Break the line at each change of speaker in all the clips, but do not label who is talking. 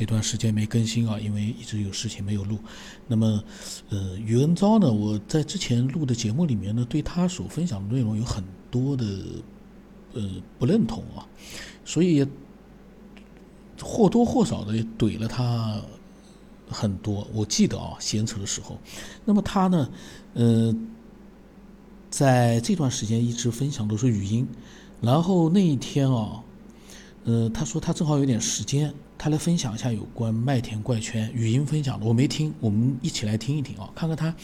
这段时间没更新啊，因为一直有事情没有录。那么，呃，余恩昭呢，我在之前录的节目里面呢，对他所分享的内容有很多的呃不认同啊，所以或多或少的怼了他很多。我记得啊，闲扯的时候，那么他呢，呃，在这段时间一直分享都是语音，然后那一天啊。呃，他说他正好有点时间，他来分享一下有关麦田怪圈语音分享的。我没听，我们一起来听一听啊，看看他，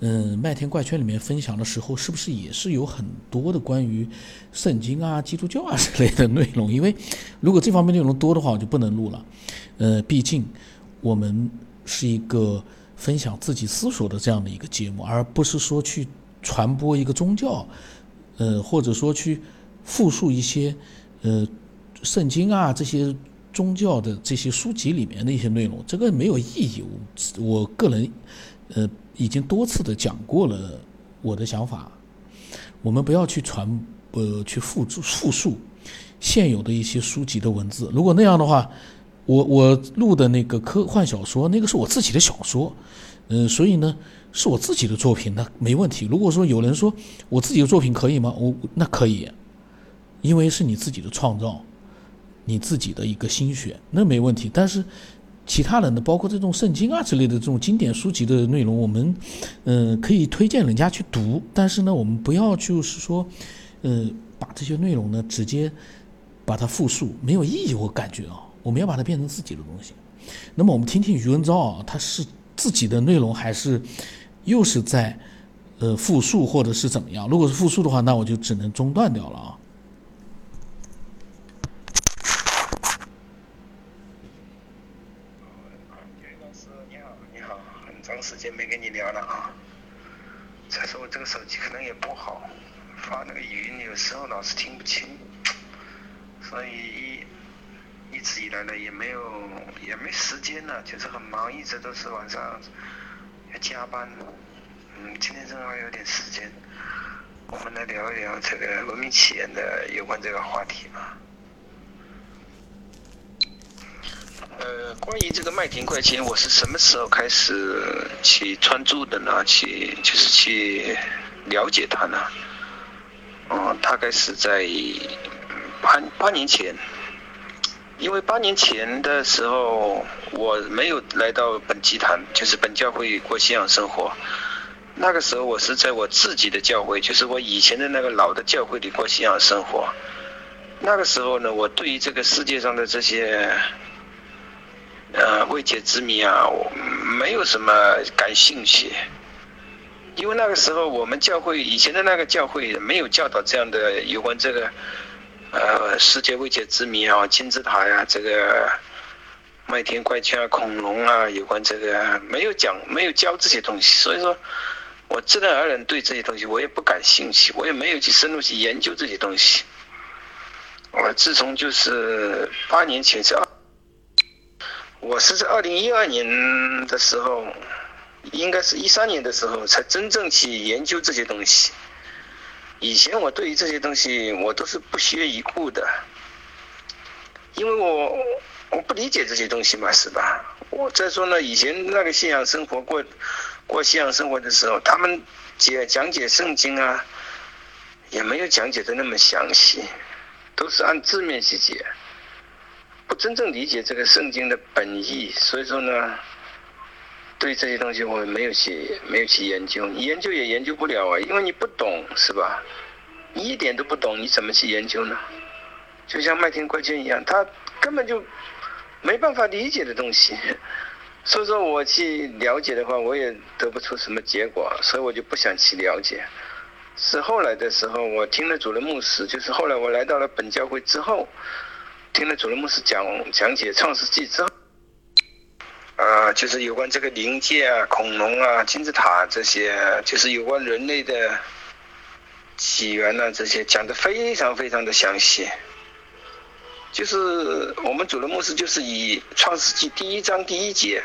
嗯，麦田怪圈里面分享的时候，是不是也是有很多的关于圣经啊、基督教啊之类的内容？因为如果这方面内容多的话，我就不能录了。呃，毕竟我们是一个分享自己思索的这样的一个节目，而不是说去传播一个宗教，呃，或者说去复述一些，呃。圣经啊，这些宗教的这些书籍里面的一些内容，这个没有意义。我我个人，呃，已经多次的讲过了我的想法。我们不要去传，呃，去复述复述现有的一些书籍的文字。如果那样的话，我我录的那个科幻小说，那个是我自己的小说，嗯，所以呢，是我自己的作品，那没问题。如果说有人说我自己的作品可以吗？我那可以，因为是你自己的创造。你自己的一个心血，那没问题。但是，其他人的，包括这种圣经啊之类的这种经典书籍的内容，我们，嗯，可以推荐人家去读。但是呢，我们不要就是说，呃，把这些内容呢直接把它复述，没有意义。我感觉啊，我们要把它变成自己的东西。那么，我们听听余文昭啊，他是自己的内容，还是又是在呃复述，或者是怎么样？如果是复述的话，那我就只能中断掉了啊。
手机可能也不好，发那个语音有时候老是听不清，所以一一直以来呢也没有也没时间呢，就是这，都是晚上要加班。嗯，今天正好有点时间，我们来聊一聊这个文明起源的有关这个话题吧。呃，关于这个麦田怪圈，我是什么时候开始去专注的呢？去就是去。了解它呢，哦，大概是在八八年前，因为八年前的时候我没有来到本集团，就是本教会过信仰生活。那个时候我是在我自己的教会，就是我以前的那个老的教会里过信仰生活。那个时候呢，我对于这个世界上的这些呃未解之谜啊，我没有什么感兴趣。因为那个时候我们教会以前的那个教会没有教导这样的有关这个，呃，世界未解之谜啊，金字塔呀，这个麦田怪圈啊，恐龙啊，有关这个没有讲，没有教这些东西，所以说，我自然而然对这些东西我也不感兴趣，我也没有去深入去研究这些东西。我自从就是八年前是二，我是在二零一二年的时候。应该是一三年的时候才真正去研究这些东西。以前我对于这些东西我都是不屑一顾的，因为我我不理解这些东西嘛，是吧？我再说呢，以前那个信仰生活过过信仰生活的时候，他们解讲解圣经啊，也没有讲解的那么详细，都是按字面去解，不真正理解这个圣经的本意，所以说呢。对这些东西我没有去没有去研究，你研究也研究不了啊，因为你不懂是吧？你一点都不懂，你怎么去研究呢？就像麦田怪圈一样，他根本就没办法理解的东西，所以说我去了解的话，我也得不出什么结果，所以我就不想去了解。是后来的时候，我听了主任牧师，就是后来我来到了本教会之后，听了主任牧师讲讲解创世纪之后。就是有关这个灵界啊、恐龙啊、金字塔这些，就是有关人类的起源呐，这些讲的非常非常的详细。就是我们主的牧师就是以创世纪第一章第一节，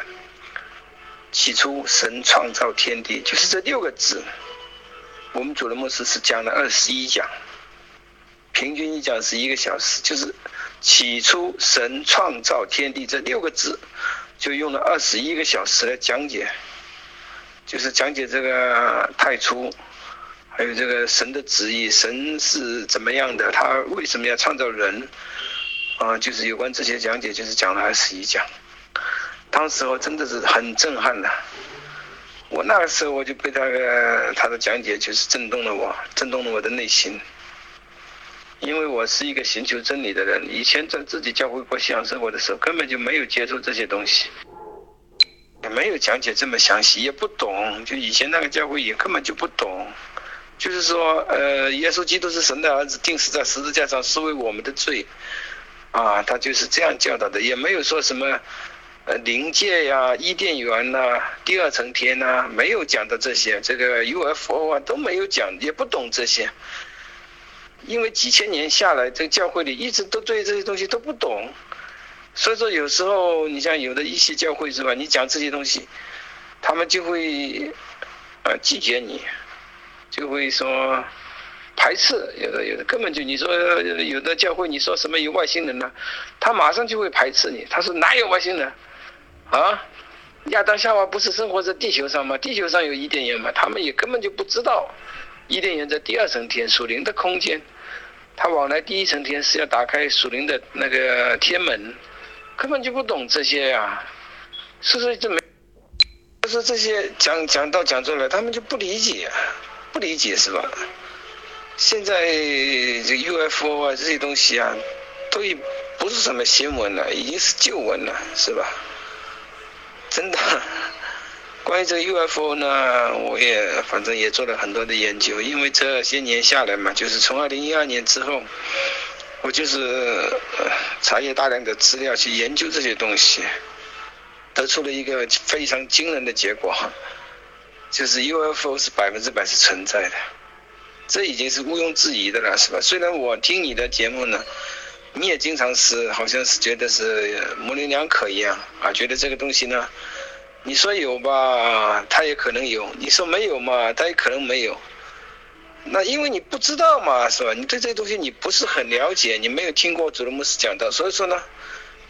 起初神创造天地，就是这六个字。我们主的牧师是讲了二十一讲，平均一讲是一个小时，就是起初神创造天地这六个字，就用了二十一个小时来讲解，就是讲解这个太初，还有这个神的旨意，神是怎么样的，他为什么要创造人，啊，就是有关这些讲解，就是讲了二十一讲。当时我真的是很震撼的，我那个时候我就被他的他的讲解就是震动了我，震动了我的内心。因为我是一个寻求真理的人，以前在自己教会过信仰生活的时候，根本就没有接触这些东西，也没有讲解这么详细，也不懂。就以前那个教会也根本就不懂，就是说，呃，耶稣基督是神的儿子，钉死在十字架上是为我们的罪，啊，他就是这样教导的，也没有说什么。呃，灵界呀，伊甸园呐，第二层天呐，没有讲到这些，这个 UFO 啊都没有讲，也不懂这些。因为几千年下来，这个教会里一直都对这些东西都不懂，所以说有时候你像有的一些教会是吧，你讲这些东西，他们就会呃拒绝你，就会说排斥，有的有的根本就你说有的教会你说什么有外星人呢，他马上就会排斥你，他说哪有外星人？啊，亚当夏娃不是生活在地球上吗？地球上有伊甸园吗？他们也根本就不知道，伊甸园在第二层天属灵的空间，他往来第一层天是要打开属灵的那个天门，根本就不懂这些呀，所以说就没，就是这些讲讲到讲出来，他们就不理解，啊不理解是吧？现在这 UFO 啊这些东西啊，都已不是什么新闻了，已经是旧闻了，是吧？真的，关于这个 UFO 呢，我也反正也做了很多的研究，因为这些年下来嘛，就是从二零一二年之后，我就是查阅大量的资料去研究这些东西，得出了一个非常惊人的结果，就是 UFO 是百分之百是存在的，这已经是毋庸置疑的了，是吧？虽然我听你的节目呢。你也经常是，好像是觉得是模棱两可一样啊，觉得这个东西呢，你说有吧，它也可能有；你说没有嘛，它也可能没有。那因为你不知道嘛，是吧？你对这些东西你不是很了解，你没有听过祖罗姆斯讲到，所以说呢，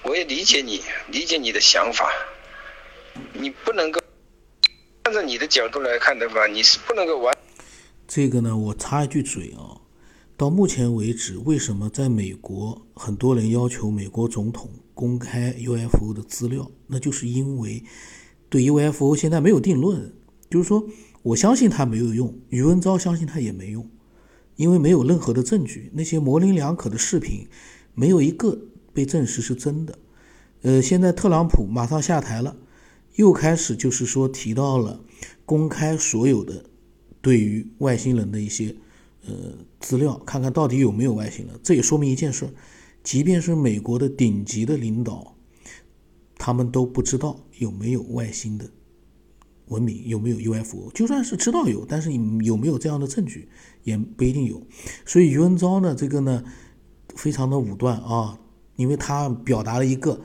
我也理解你，理解你的想法。你不能够按照你的角度来看的话，你是不能够完。
这个呢，我插一句嘴啊。到目前为止，为什么在美国很多人要求美国总统公开 UFO 的资料？那就是因为对 UFO 现在没有定论，就是说我相信它没有用，余文昭相信它也没用，因为没有任何的证据。那些模棱两可的视频，没有一个被证实是真的。呃，现在特朗普马上下台了，又开始就是说提到了公开所有的对于外星人的一些。呃，资料看看到底有没有外星人，这也说明一件事：，即便是美国的顶级的领导，他们都不知道有没有外星的文明，有没有 UFO。就算是知道有，但是有没有这样的证据，也不一定有。所以余文昭呢，这个呢，非常的武断啊，因为他表达了一个，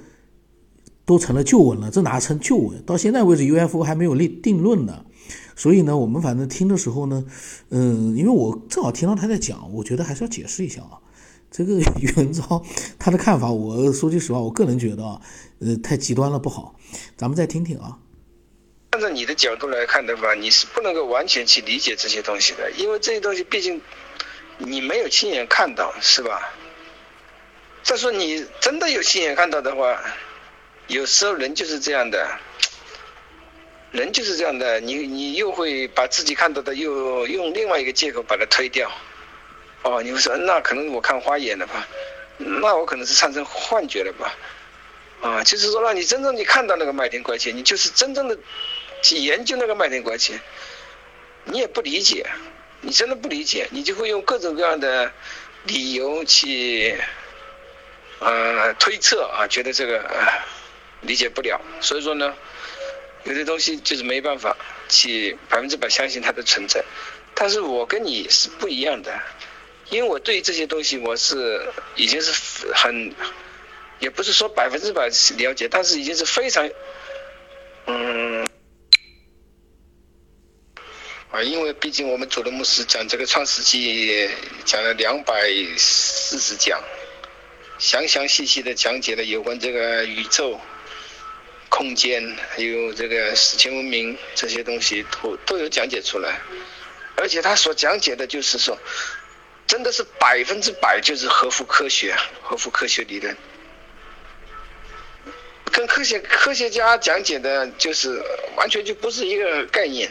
都成了旧闻了，这哪成旧闻？到现在为止，UFO 还没有立定论呢。所以呢，我们反正听的时候呢，嗯，因为我正好听到他在讲，我觉得还是要解释一下啊。这个余文昭他的看法，我说句实话，我个人觉得啊，呃，太极端了不好。咱们再听听啊。
按照你的角度来看的话，你是不能够完全去理解这些东西的，因为这些东西毕竟你没有亲眼看到，是吧？再说你真的有亲眼看到的话，有时候人就是这样的。人就是这样的，你你又会把自己看到的又用另外一个借口把它推掉，哦，你会说那可能我看花眼了吧，那我可能是产生幻觉了吧，啊，就是说让你真正你看到那个麦田怪圈，你就是真正的去研究那个麦田怪圈，你也不理解，你真的不理解，你就会用各种各样的理由去呃推测啊，觉得这个理解不了，所以说呢。有的东西就是没办法去百分之百相信它的存在，但是我跟你是不一样的，因为我对这些东西我是已经是很，也不是说百分之百了解，但是已经是非常，嗯，啊，因为毕竟我们主的牧师讲这个创世纪讲了两百四十讲，详详细细的讲解了有关这个宇宙、空间，还有这个史前文明这些东西都都有讲解出来，而且他所讲解的就是说，真的是百分之百就是合乎科学、合乎科学理论，跟科学科学家讲解的就是完全就不是一个概念。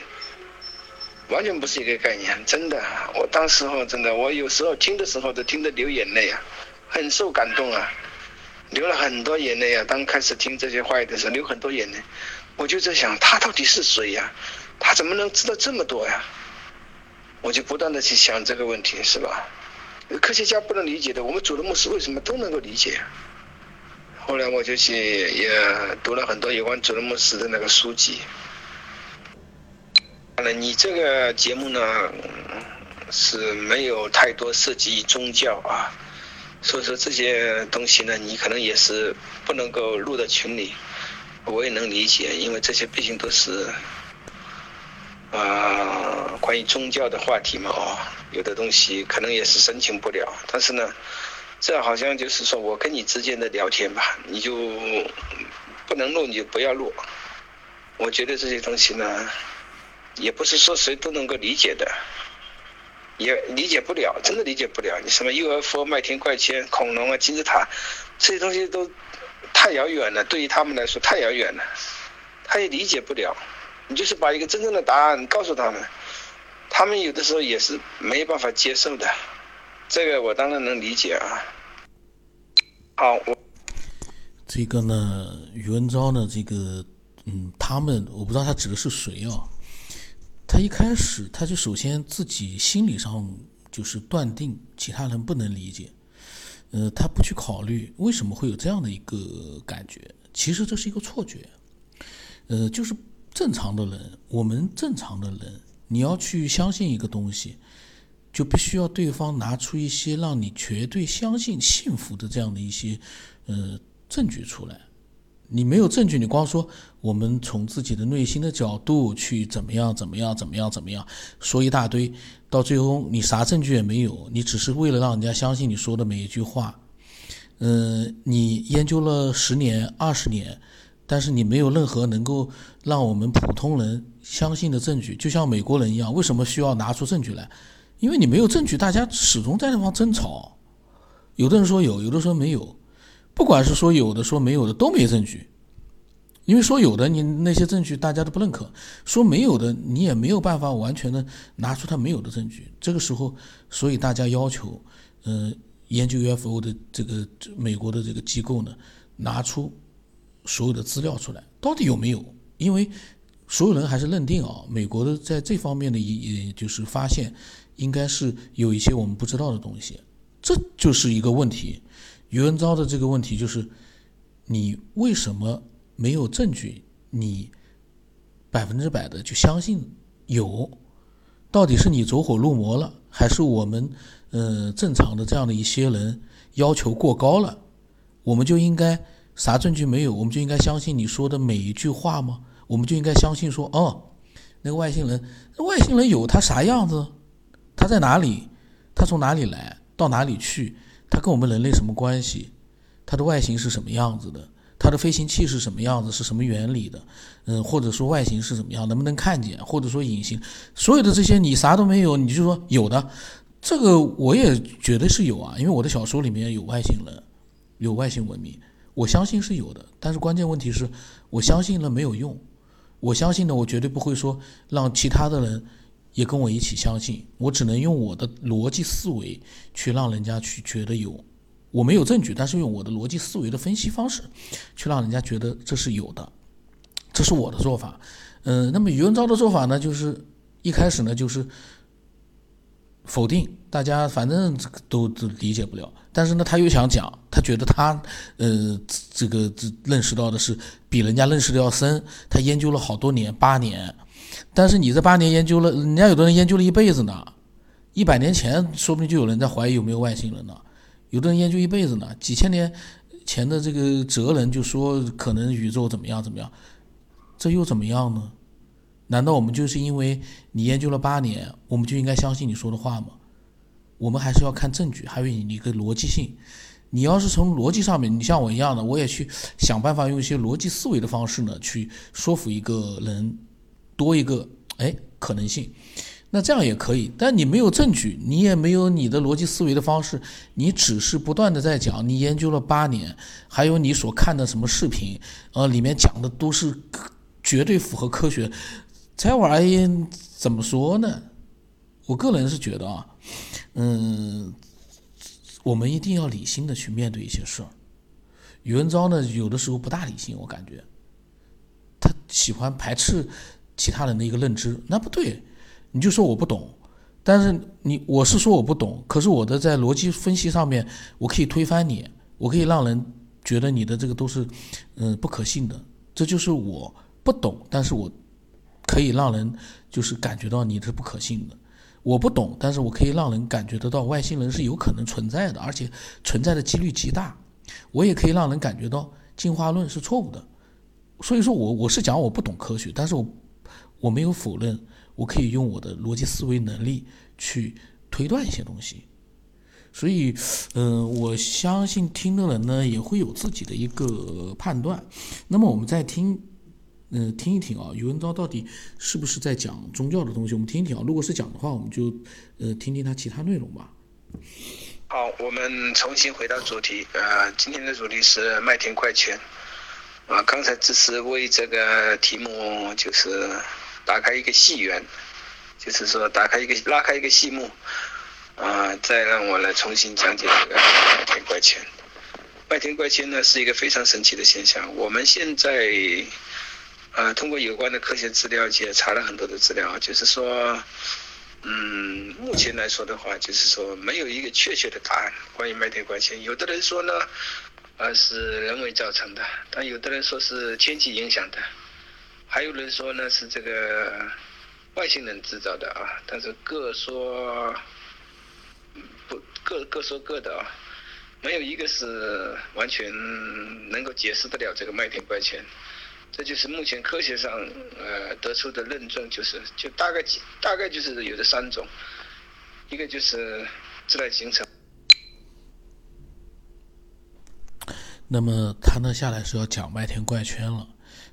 完全不是一个概念，真的。我当时候真的，我有时候听的时候都听得流眼泪啊，很受感动啊，流了很多眼泪啊。当开始听这些话的时候，流很多眼泪。我就在想，他到底是谁呀？他怎么能知道这么多呀？我就不断的去想这个问题，是吧？科学家不能理解的，我们主的牧师为什么都能够理解？后来我就去也读了很多有关主的牧师的那个书籍。了，你这个节目呢是没有太多涉及宗教啊，所以说这些东西呢，你可能也是不能够录到群里，我也能理解，因为这些毕竟都是啊关于宗教的话题嘛，哦，有的东西可能也是申请不了，但是呢，这好像就是说我跟你之间的聊天吧，你就不能录你就不要录，我觉得这些东西呢。也不是说谁都能够理解的，也理解不了，真的理解不了。你什么 UFO、麦田怪圈、恐龙啊、金字塔，这些东西都太遥远了，对于他们来说太遥远了，他也理解不了。就是把一个真正的答案告诉他们，他们有的时候也是没办法接受的。这个我当然能理解啊。好，我
这个呢，宇文昭呢，这个嗯，他们我不知道他指的是谁啊。他一开始，他就首先自己心理上就是断定其他人不能理解，呃，他不去考虑为什么会有这样的一个感觉，其实这是一个错觉，呃，就是正常的人，我们正常的人，你要去相信一个东西，就必须要对方拿出一些让你绝对相信、信服的这样的一些呃证据出来。你没有证据，你光说我们从自己的内心的角度去怎么样怎么样怎么样怎么样说一大堆，到最后你啥证据也没有，你只是为了让人家相信你说的每一句话。嗯，你研究了十年二十年，但是你没有任何能够让我们普通人相信的证据，就像美国人一样，为什么需要拿出证据来？因为你没有证据，大家始终在那方争吵。有的人说有，有的说没有。不管是说有的说没有的都没证据，因为说有的你那些证据大家都不认可，说没有的你也没有办法完全的拿出他没有的证据。这个时候，所以大家要求，嗯，研究 UFO 的这个美国的这个机构呢，拿出所有的资料出来，到底有没有？因为所有人还是认定啊，美国的在这方面的一也就是发现，应该是有一些我们不知道的东西，这就是一个问题。余文昭的这个问题就是：你为什么没有证据？你百分之百的就相信有？到底是你走火入魔了，还是我们呃正常的这样的一些人要求过高了？我们就应该啥证据没有？我们就应该相信你说的每一句话吗？我们就应该相信说哦，那个外星人，外星人有他啥样子？他在哪里？他从哪里来？到哪里去？他跟我们人类什么关系？他的外形是什么样子的？它的飞行器是什么样子？是什么原理的？嗯，或者说外形是怎么样？能不能看见？或者说隐形？所有的这些你啥都没有，你就说有的，这个我也觉得是有啊，因为我的小说里面有外星人，有外星文明，我相信是有的。但是关键问题是我相信了没有用，我相信呢，我绝对不会说让其他的人。也跟我一起相信，我只能用我的逻辑思维去让人家去觉得有，我没有证据，但是用我的逻辑思维的分析方式，去让人家觉得这是有的，这是我的做法。嗯，那么余文昭的做法呢，就是一开始呢就是否定，大家反正都都理解不了，但是呢他又想讲，他觉得他呃这个这认识到的是比人家认识的要深，他研究了好多年，八年。但是你这八年研究了，人家有的人研究了一辈子呢，一百年前说不定就有人在怀疑有没有外星人呢。有的人研究一辈子呢，几千年前的这个哲人就说可能宇宙怎么样怎么样，这又怎么样呢？难道我们就是因为你研究了八年，我们就应该相信你说的话吗？我们还是要看证据，还有你一个逻辑性。你要是从逻辑上面，你像我一样的，我也去想办法用一些逻辑思维的方式呢，去说服一个人多一个哎可能性。那这样也可以，但你没有证据，你也没有你的逻辑思维的方式，你只是不断的在讲，你研究了八年，还有你所看的什么视频，呃，里面讲的都是绝对符合科学，这玩意怎么说呢？我个人是觉得啊，嗯，我们一定要理性的去面对一些事儿。宇文昭呢，有的时候不大理性，我感觉，他喜欢排斥其他人的一个认知，那不对。你就说我不懂，但是你我是说我不懂，可是我的在逻辑分析上面，我可以推翻你，我可以让人觉得你的这个都是，嗯，不可信的。这就是我不懂，但是我可以让人就是感觉到你是不可信的。我不懂，但是我可以让人感觉得到外星人是有可能存在的，而且存在的几率极大。我也可以让人感觉到进化论是错误的。所以说我我是讲我不懂科学，但是我我没有否认。我可以用我的逻辑思维能力去推断一些东西，所以，嗯，我相信听的人呢也会有自己的一个判断。那么，我们再听，嗯，听一听啊，宇文昭到底是不是在讲宗教的东西？我们听一听啊。如果是讲的话，我们就呃听听他其他内容吧。
好，我们重新回到主题，呃，今天的主题是麦田怪圈。啊，刚才只是为这个题目就是。打开一个戏缘，就是说打开一个拉开一个戏幕，啊，再让我来重新讲解这个麦田怪圈。麦田怪圈呢是一个非常神奇的现象。我们现在，呃，通过有关的科学资料也查了很多的资料，就是说，嗯，目前来说的话，就是说没有一个确切的答案关于麦田怪圈。有的人说呢，呃，是人为造成的，但有的人说是天气影响的。还有人说呢是这个外星人制造的啊，但是各说不各各说各的啊，没有一个是完全能够解释得了这个麦田怪圈。这就是目前科学上呃得出的论证，就是就大概大概就是有这三种，一个就是自然形成。
那么他呢下来是要讲麦田怪圈了。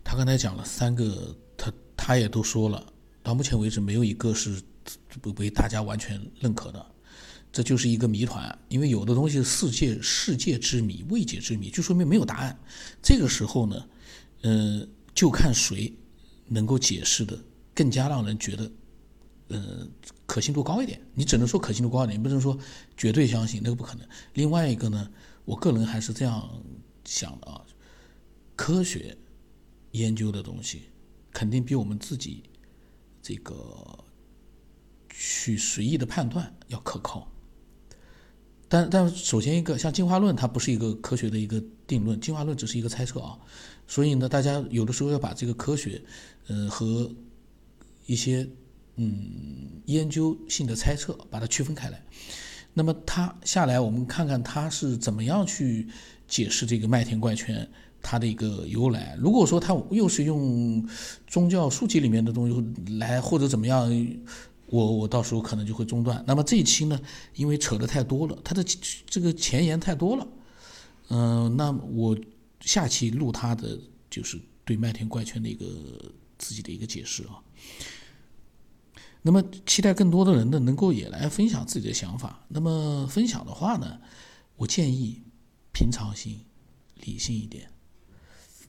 他刚才讲了三个，他他也都说了，到目前为止没有一个是不被大家完全认可的，这就是一个谜团。因为有的东西世界世界之谜、未解之谜，就说明没有答案。这个时候呢，呃，就看谁能够解释的更加让人觉得，呃，可信度高一点。你只能说可信度高一点，你不能说绝对相信，那个不可能。另外一个呢，我个人还是这样想的啊，科学。研究的东西肯定比我们自己这个去随意的判断要可靠。但但首先一个像进化论，它不是一个科学的一个定论，进化论只是一个猜测啊。所以呢，大家有的时候要把这个科学，呃，和一些嗯研究性的猜测把它区分开来。那么它下来，我们看看它是怎么样去解释这个麦田怪圈。它的一个由来，如果说它又是用宗教书籍里面的东西来，或者怎么样，我我到时候可能就会中断。那么这一期呢，因为扯的太多了，它的这个前言太多了，嗯，那我下期录他的就是对麦田怪圈的一个自己的一个解释啊。那么期待更多的人呢，能够也来分享自己的想法。那么分享的话呢，我建议平常心、理性一点。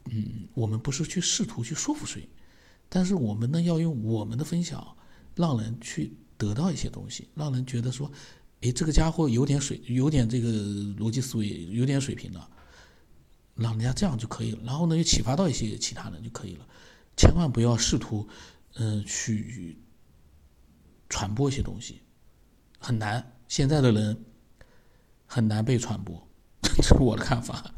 嗯，我们不是去试图去说服谁，但是我们呢要用我们的分享，让人去得到一些东西，让人觉得说，哎，这个家伙有点水，有点这个逻辑思维，有点水平的，让人家这样就可以了。然后呢，又启发到一些其他人就可以了。千万不要试图，嗯，去传播一些东西，很难。现在的人很难被传播，这是我的看法。